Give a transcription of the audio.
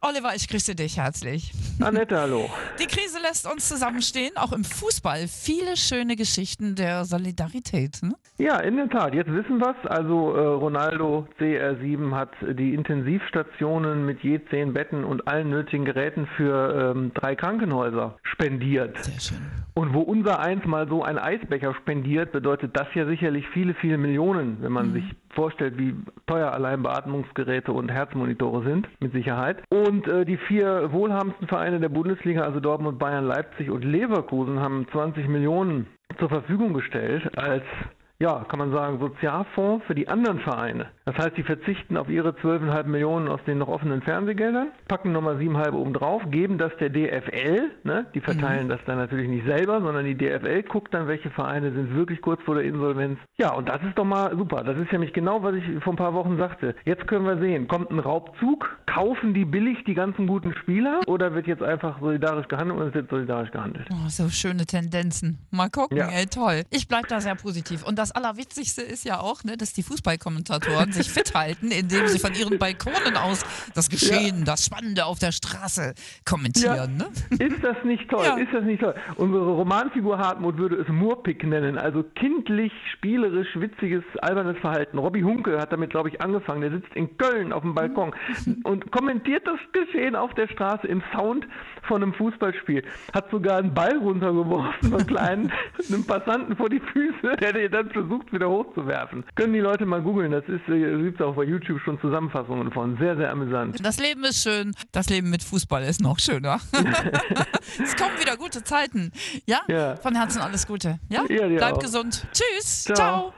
Oliver, ich grüße dich herzlich. Annette, hallo. Die Krise lässt uns zusammenstehen, auch im Fußball. Viele schöne Geschichten der Solidarität. Ne? Ja, in der Tat. Jetzt wissen wir es. Also äh, Ronaldo CR7 hat die Intensivstationen mit je zehn Betten und allen nötigen Geräten für ähm, drei Krankenhäuser spendiert. Sehr schön. Und wo unser eins mal so ein Eisbecher spendiert, bedeutet das ja sicherlich viele, viele Millionen, wenn man mhm. sich vorstellt, wie teuer allein Beatmungsgeräte und Herzmonitore sind, mit Sicherheit. Und äh, die vier wohlhabendsten Vereine der Bundesliga, also Dortmund, Bayern, Leipzig und Leverkusen, haben 20 Millionen zur Verfügung gestellt als ja, kann man sagen, Sozialfonds für die anderen Vereine. Das heißt, sie verzichten auf ihre 12,5 Millionen aus den noch offenen Fernsehgeldern, packen nochmal 7,5 oben drauf, geben das der DFL, ne? die verteilen mhm. das dann natürlich nicht selber, sondern die DFL guckt dann, welche Vereine sind wirklich kurz vor der Insolvenz. Ja, und das ist doch mal super. Das ist nämlich genau, was ich vor ein paar Wochen sagte. Jetzt können wir sehen, kommt ein Raubzug, kaufen die billig die ganzen guten Spieler oder wird jetzt einfach solidarisch gehandelt und es wird solidarisch gehandelt? Oh, so schöne Tendenzen. Mal gucken, ja. ey, toll. Ich bleibe da sehr positiv. Und das das Allerwitzigste ist ja auch, ne, dass die Fußballkommentatoren sich fit halten, indem sie von ihren Balkonen aus das Geschehen, ja. das Spannende auf der Straße kommentieren. Ja. Ne? Ist das nicht toll? Ja. Ist das nicht toll? Unsere Romanfigur Hartmut würde es Murpick nennen, also kindlich, spielerisch, witziges, albernes Verhalten. Robby Hunke hat damit, glaube ich, angefangen. Der sitzt in Köln auf dem Balkon und kommentiert das Geschehen auf der Straße im Sound von einem Fußballspiel. Hat sogar einen Ball runtergeworfen, einen kleinen, einem Passanten vor die Füße, der dir dann versucht, wieder hochzuwerfen. Können die Leute mal googeln, das ist, äh, gibt es auch bei YouTube schon Zusammenfassungen von. Sehr, sehr amüsant. Das Leben ist schön, das Leben mit Fußball ist noch schöner. es kommen wieder gute Zeiten. Ja? ja? Von Herzen alles Gute. Ja? ja Bleib auch. gesund. Tschüss. Ciao. Ciao.